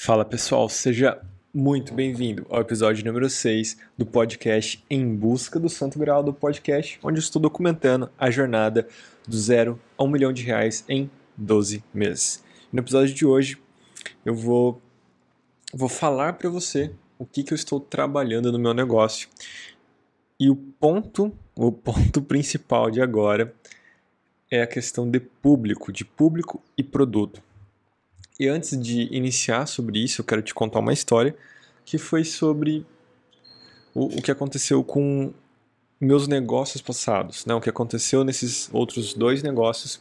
Fala pessoal, seja muito bem-vindo ao episódio número 6 do podcast Em Busca do Santo Grau do podcast, onde estou documentando a jornada do zero a um milhão de reais em 12 meses. No episódio de hoje, eu vou, vou falar para você o que, que eu estou trabalhando no meu negócio. E o ponto, o ponto principal de agora é a questão de público, de público e produto. E antes de iniciar sobre isso, eu quero te contar uma história que foi sobre o, o que aconteceu com meus negócios passados, né? o que aconteceu nesses outros dois negócios,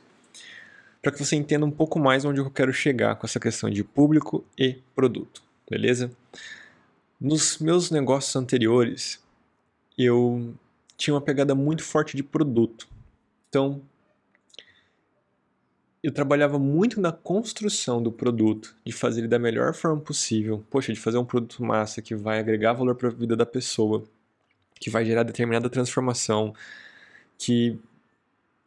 para que você entenda um pouco mais onde eu quero chegar com essa questão de público e produto, beleza? Nos meus negócios anteriores, eu tinha uma pegada muito forte de produto. Então, eu trabalhava muito na construção do produto, de fazer ele da melhor forma possível. Poxa, de fazer um produto massa que vai agregar valor para a vida da pessoa, que vai gerar determinada transformação, que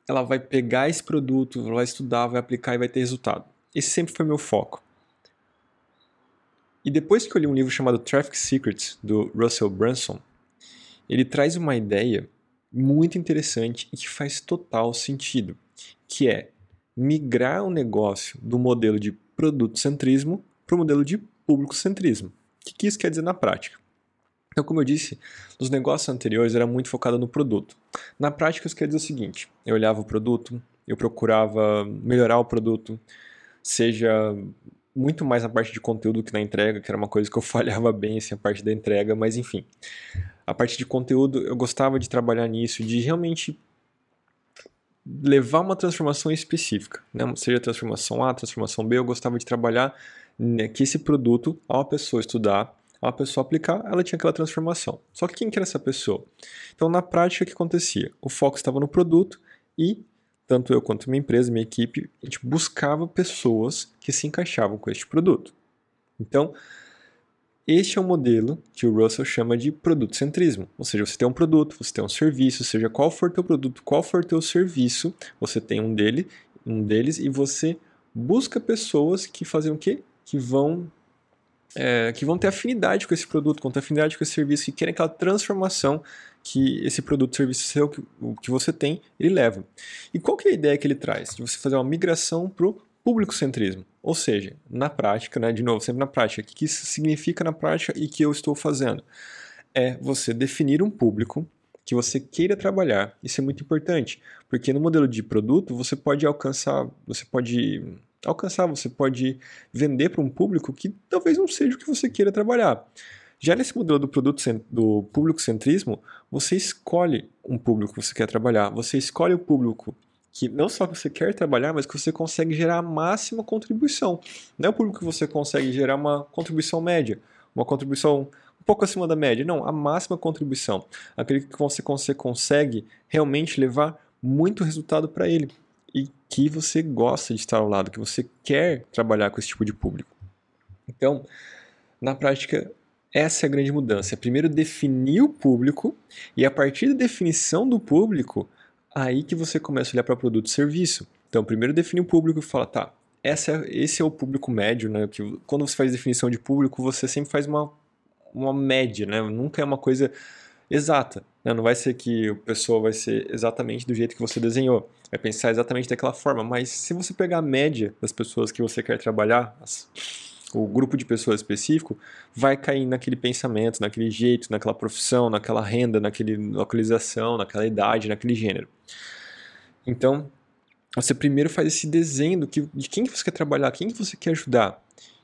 ela vai pegar esse produto, vai estudar, vai aplicar e vai ter resultado. Esse sempre foi meu foco. E depois que eu li um livro chamado Traffic Secrets, do Russell Brunson, ele traz uma ideia muito interessante e que faz total sentido, que é migrar o negócio do modelo de produto-centrismo para o modelo de público-centrismo. O que, isso quer dizer na prática? Então, como eu disse, nos negócios anteriores era muito focado no produto. Na prática, isso quer dizer o seguinte: eu olhava o produto, eu procurava melhorar o produto, seja muito mais na parte de conteúdo que na entrega, que era uma coisa que eu falhava bem, assim, a parte da entrega, mas enfim. A parte de conteúdo, eu gostava de trabalhar nisso, de realmente levar uma transformação específica, né? seja transformação A, transformação B, eu gostava de trabalhar né, que esse produto, ao a pessoa estudar, a pessoa aplicar, ela tinha aquela transformação. Só que quem que era essa pessoa? Então, na prática, o que acontecia? O foco estava no produto e, tanto eu quanto minha empresa, minha equipe, a gente buscava pessoas que se encaixavam com este produto. Então, este é o modelo que o Russell chama de produto-centrismo. Ou seja, você tem um produto, você tem um serviço, seja qual for teu produto, qual for teu serviço, você tem um dele, um deles e você busca pessoas que fazem o quê? Que vão é, que vão ter afinidade com esse produto, vão ter afinidade com esse serviço, que querem aquela transformação que esse produto, serviço seu, que, o que você tem, ele leva. E qual que é a ideia que ele traz? De você fazer uma migração para o público-centrismo. Ou seja, na prática, né, de novo, sempre na prática, o que isso significa na prática e que eu estou fazendo? É você definir um público que você queira trabalhar. Isso é muito importante, porque no modelo de produto você pode alcançar, você pode alcançar, você pode vender para um público que talvez não seja o que você queira trabalhar. Já nesse modelo do produto do público centrismo, você escolhe um público que você quer trabalhar, você escolhe o público que não só você quer trabalhar, mas que você consegue gerar a máxima contribuição. Não é o público que você consegue gerar uma contribuição média, uma contribuição um pouco acima da média, não, a máxima contribuição. Aquele que você, consegue realmente levar muito resultado para ele e que você gosta de estar ao lado, que você quer trabalhar com esse tipo de público. Então, na prática, essa é a grande mudança. É primeiro definir o público e a partir da definição do público, aí que você começa a olhar para produto e serviço. Então, primeiro define o público e fala, tá, essa é, esse é o público médio, né? Que quando você faz definição de público, você sempre faz uma, uma média, né? Nunca é uma coisa exata. Né? Não vai ser que a pessoa vai ser exatamente do jeito que você desenhou. Vai pensar exatamente daquela forma. Mas se você pegar a média das pessoas que você quer trabalhar, as, o grupo de pessoas específico, vai cair naquele pensamento, naquele jeito, naquela profissão, naquela renda, naquela localização, naquela idade, naquele gênero. Então, você primeiro faz esse desenho de quem que você quer trabalhar, quem que você quer ajudar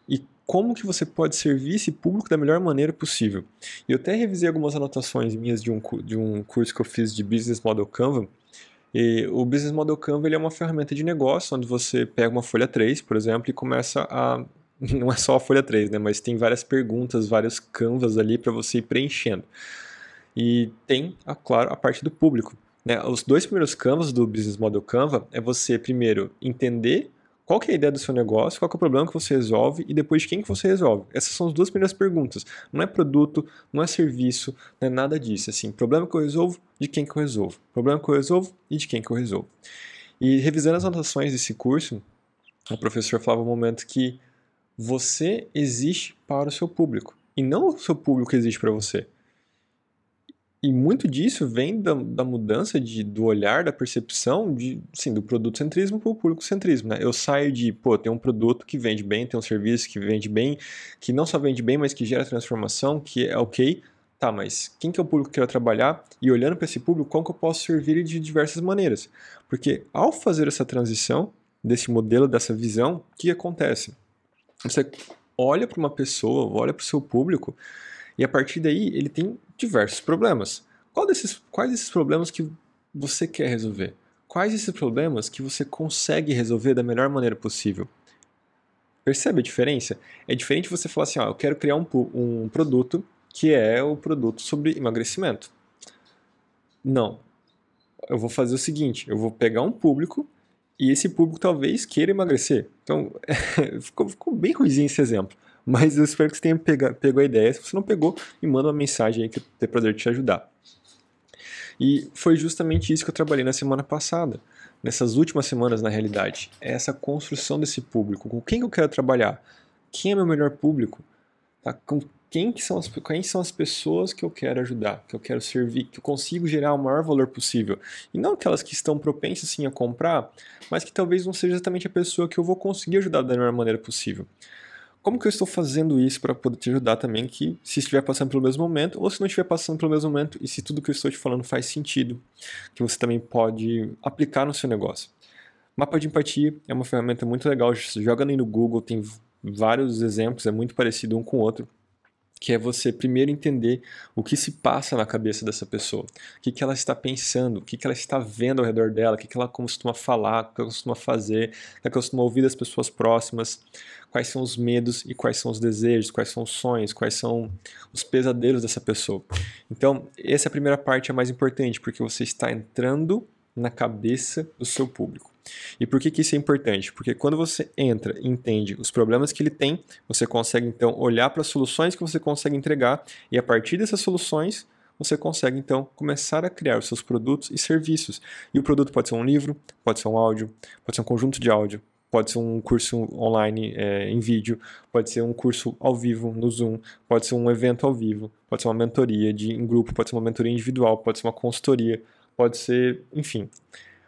e como que você pode servir esse público da melhor maneira possível. Eu até revisei algumas anotações minhas de um, de um curso que eu fiz de Business Model Canva. E o Business Model Canva é uma ferramenta de negócio onde você pega uma folha 3, por exemplo, e começa a não é só a folha 3, né, mas tem várias perguntas, vários canvas ali para você ir preenchendo. E tem, claro, a parte do público. Né? Os dois primeiros canvas do Business Model Canva é você, primeiro, entender qual é a ideia do seu negócio, qual é o problema que você resolve e depois de quem que você resolve. Essas são as duas primeiras perguntas. Não é produto, não é serviço, não é nada disso. Assim, problema que eu resolvo, de quem que eu resolvo. Problema que eu resolvo e de quem que eu resolvo. E revisando as anotações desse curso, o professor falava um momento que Você existe para o seu público e não o seu público existe para você. E muito disso vem da, da mudança de, do olhar, da percepção de, sim, do produto centrismo para o público centrismo. Né? Eu saio de, pô, tem um produto que vende bem, tem um serviço que vende bem, que não só vende bem, mas que gera transformação, que é ok. Tá, mas quem que é o público que eu quero trabalhar? E olhando para esse público, como que eu posso servir de diversas maneiras? Porque ao fazer essa transição, desse modelo, dessa visão, o que acontece? Você olha para uma pessoa, olha para o seu público, e a partir daí ele tem diversos problemas. Desses, quais desses problemas que você quer resolver? Quais esses problemas que você consegue resolver da melhor maneira possível? Percebe a diferença? É diferente você falar assim, ó, eu quero criar um, um produto que é o produto sobre emagrecimento. Não. Eu vou fazer o seguinte, eu vou pegar um público e esse público talvez queira emagrecer. Então, ficou, ficou, bem ruimzinho esse exemplo. Mas eu espero que você tenha pega, pegou a ideia. Se você não pegou, me manda uma mensagem aí que eu tenho prazer te ajudar. E foi justamente isso que eu trabalhei na semana passada. Nessas últimas semanas, na realidade. É essa construção desse público. Com quem eu quero trabalhar? Quem é meu melhor público? Tá? Com quem, que são as, quem são as pessoas que eu quero ajudar, que eu quero servir, que eu consigo gerar o maior valor possível. E não aquelas que estão propensas sim a comprar, mas que talvez não seja exatamente a pessoa que eu vou conseguir ajudar da melhor maneira possível. Como que eu estou fazendo isso para poder te ajudar também que se estiver passando pelo mesmo momento ou se não estiver passando pelo mesmo momento e se tudo que eu estou te falando faz sentido, que você também pode aplicar no seu negócio. Mapa de empatia é uma ferramenta muito legal, joga aí no Google, tem vários exemplos, é muito parecido um com o outro que é você primeiro entender o que se passa na cabeça dessa pessoa, o que, que ela está pensando, o que, que ela está vendo ao redor dela, o que, que ela costuma falar, o que ela costuma fazer, o que ela costuma ouvir das pessoas próximas, quais são os medos e quais são os desejos, quais são os sonhos, quais são os pesadelos dessa pessoa. Então, essa é primeira parte é mais importante, porque você está entrando na cabeça do seu público. E por que, que isso é importante? Porque quando você entra e entende os problemas que ele tem, você consegue então olhar para as soluções que você consegue entregar e a partir dessas soluções você consegue então começar a criar os seus produtos e serviços. E o produto pode ser um livro, pode ser um áudio, pode ser um conjunto de áudio, pode ser um curso online é, em vídeo, pode ser um curso ao vivo no Zoom, pode ser um evento ao vivo, pode ser uma mentoria de, em grupo, pode ser uma mentoria individual, pode ser uma consultoria, pode ser, enfim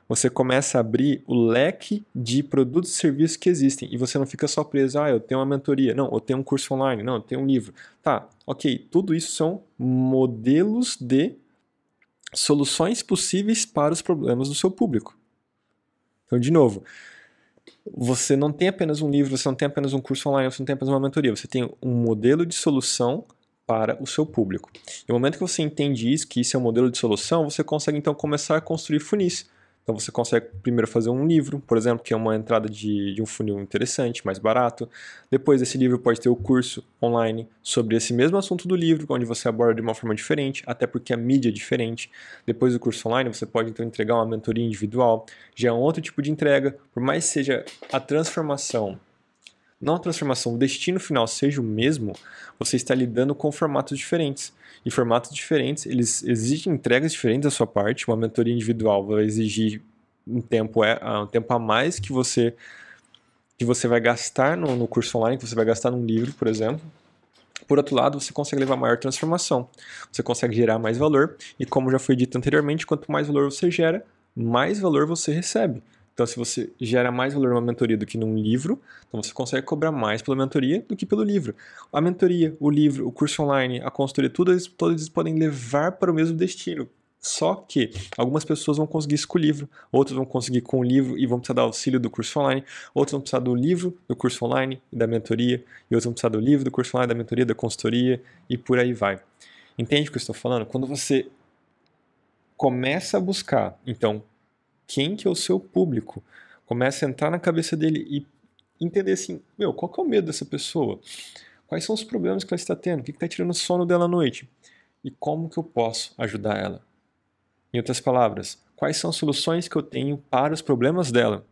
você começa a abrir o leque de produtos e serviços que existem e você não fica só preso, ah, eu tenho uma mentoria, não, eu tenho um curso online, não, eu tenho um livro. Tá, ok, tudo isso são modelos de soluções possíveis para os problemas do seu público. Então, de novo, você não tem apenas um livro, você não tem apenas um curso online, você não tem apenas uma mentoria, você tem um modelo de solução para o seu público. E no momento que você entende isso, que isso é um modelo de solução, você consegue então começar a construir funis. Então você consegue primeiro fazer um livro, por exemplo, que é uma entrada de, de um funil interessante, mais barato. Depois desse livro pode ter o curso online sobre esse mesmo assunto do livro, onde você aborda de uma forma diferente, até porque a mídia é diferente. Depois do curso online você pode então entregar uma mentoria individual, já é um outro tipo de entrega, por mais que seja a transformação não transformação, o destino final seja o mesmo, você está lidando com formatos diferentes. E formatos diferentes, eles exigem entregas diferentes da sua parte. Uma mentoria individual vai exigir um tempo, é, um tempo a mais que você que você vai gastar no, no curso online, que você vai gastar num livro, por exemplo. Por outro lado, você consegue levar maior transformação. Você consegue gerar mais valor. E como já foi dito anteriormente, quanto mais valor você gera, mais valor você recebe. Então, se você gera mais valor numa mentoria do que num livro, então você consegue cobrar mais pela mentoria do que pelo livro. A mentoria, o livro, o curso online, a consultoria, todos, todos eles podem levar para o mesmo destino. Só que algumas pessoas vão conseguir isso com o livro, outras vão conseguir com o livro e vão precisar do auxílio do curso online, outros vão precisar do livro, do curso online e da mentoria, e outros vão precisar do livro, do curso online, da mentoria, da consultoria e por aí vai. Entende o que eu estou falando? Quando você começa a buscar, então, quem que é o seu público. Começa a entrar na cabeça dele e entender assim, meu, qual que é o medo dessa pessoa? Quais são os problemas que ela está tendo? O que está tirando o sono dela à noite? E como que eu posso ajudar ela? Em outras palavras, quais são as soluções que eu tenho para os problemas dela?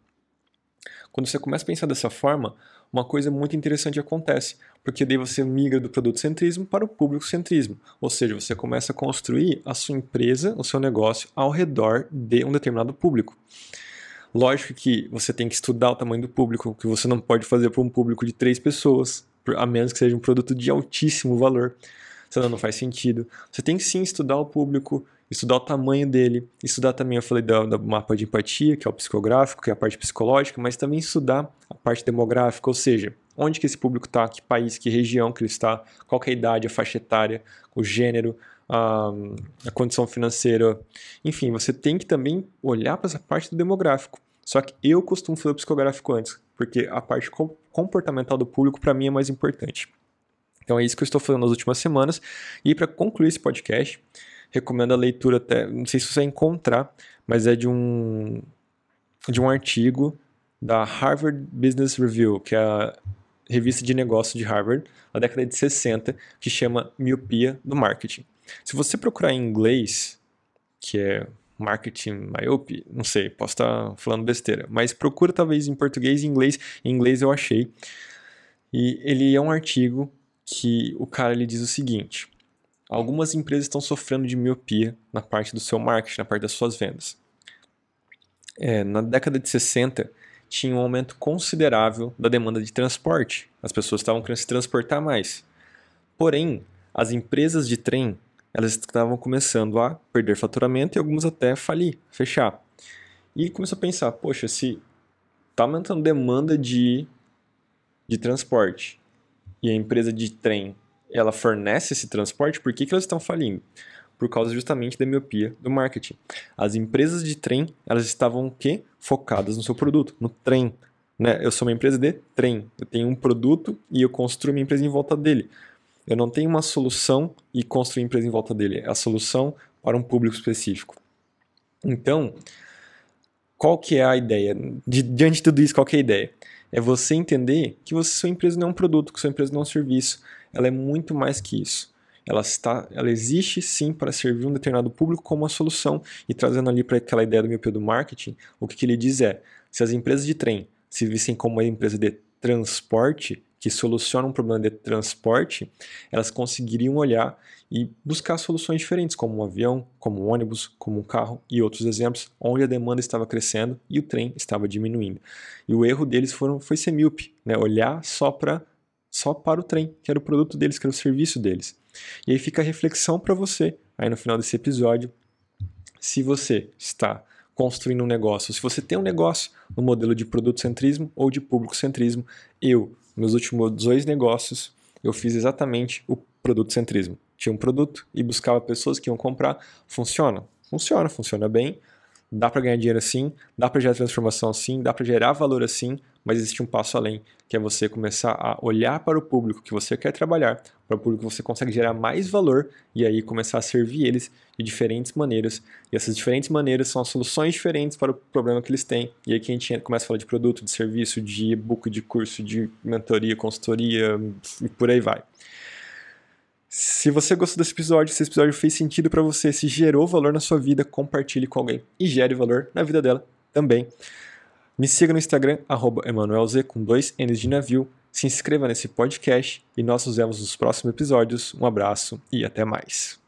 Quando você começa a pensar dessa forma, uma coisa muito interessante acontece, porque daí você migra do produto centrismo para o público centrismo, ou seja, você começa a construir a sua empresa, o seu negócio ao redor de um determinado público. Lógico que você tem que estudar o tamanho do público, que você não pode fazer para um público de três pessoas, a menos que seja um produto de altíssimo valor, senão não faz sentido. Você tem que sim estudar o público, estudar o tamanho dele, estudar também, eu falei do, mapa de empatia, que é o psicográfico, que é a parte psicológica, mas também estudar parte demográfica, ou seja, onde que esse público está, que país, que região que ele está, qual é a idade, a faixa etária, o gênero, a, a condição financeira. Enfim, você tem que também olhar para essa parte do demográfico. Só que eu costumo fazer o psicográfico antes, porque a parte comportamental do público para mim é mais importante. Então é isso que eu estou fazendo nas últimas semanas. E para concluir esse podcast, recomendo a leitura até, não sei se você vai encontrar, mas é de um de um artigo da Harvard Business Review, que é a revista de negócio de Harvard, na década de 60, que chama Miopia do Marketing. Se você procurar em inglês, que é marketing myope, não sei, posso estar falando besteira, mas procura talvez em português e inglês. Em inglês eu achei. E ele é um artigo que o cara ele diz o seguinte: algumas empresas estão sofrendo de miopia na parte do seu marketing, na parte das suas vendas. É, na década de 60, tinha um aumento considerável da demanda de transporte. As pessoas estavam querendo se transportar mais. Porém, as empresas de trem elas estavam começando a perder faturamento e algumas até falir, fechar. E começou a pensar, poxa, se está aumentando demanda de, de transporte e a empresa de trem ela fornece esse transporte, por que, que elas estão falindo? Por causa justamente da miopia do marketing. As empresas de trem, elas estavam que focadas no seu produto, no trem. Né? Eu sou uma empresa de trem. Eu tenho um produto e eu construo minha empresa em volta dele. Eu não tenho uma solução e construir empresa em volta dele. É a solução para um público específico. Então, qual que é a ideia? De, diante de tudo isso, qual que é a ideia? É você entender que você, sua empresa não é um produto, que sua empresa não é um serviço. Ela é muito mais que isso. Ela, está, ela existe sim para servir um determinado público como uma solução. E trazendo ali para aquela ideia do meu do marketing, o que, que ele diz é: se as empresas de trem se vissem como uma empresa de transporte, que solucionam um problema de transporte, elas conseguiriam olhar e buscar soluções diferentes, como um avião, como um ônibus, como um carro e outros exemplos, onde a demanda estava crescendo e o trem estava diminuindo. E o erro deles foram, foi ser míope, né? olhar só para só para o trem, que era o produto deles, que era o serviço deles. E aí fica a reflexão para você, aí no final desse episódio, se você está construindo um negócio, se você tem um negócio no modelo de produto centrismo ou de público centrismo, eu meus últimos dois negócios, eu fiz exatamente o produto centrismo. Tinha um produto e buscava pessoas que iam comprar. Funciona? Funciona, funciona bem. Dá para ganhar dinheiro assim, dá para gerar transformação assim, dá para gerar valor assim, mas existe um passo além, que é você começar a olhar para o público que você quer trabalhar, para o público que você consegue gerar mais valor e aí começar a servir eles de diferentes maneiras. E essas diferentes maneiras são soluções diferentes para o problema que eles têm. E aí que a gente começa a falar de produto, de serviço, de e-book, de curso, de mentoria, consultoria e por aí vai. Se você gostou desse episódio, se esse episódio fez sentido para você, se gerou valor na sua vida, compartilhe com alguém e gere valor na vida dela também. Me siga no Instagram, EmanuelZ, com dois N's de navio. Se inscreva nesse podcast e nós nos vemos nos próximos episódios. Um abraço e até mais.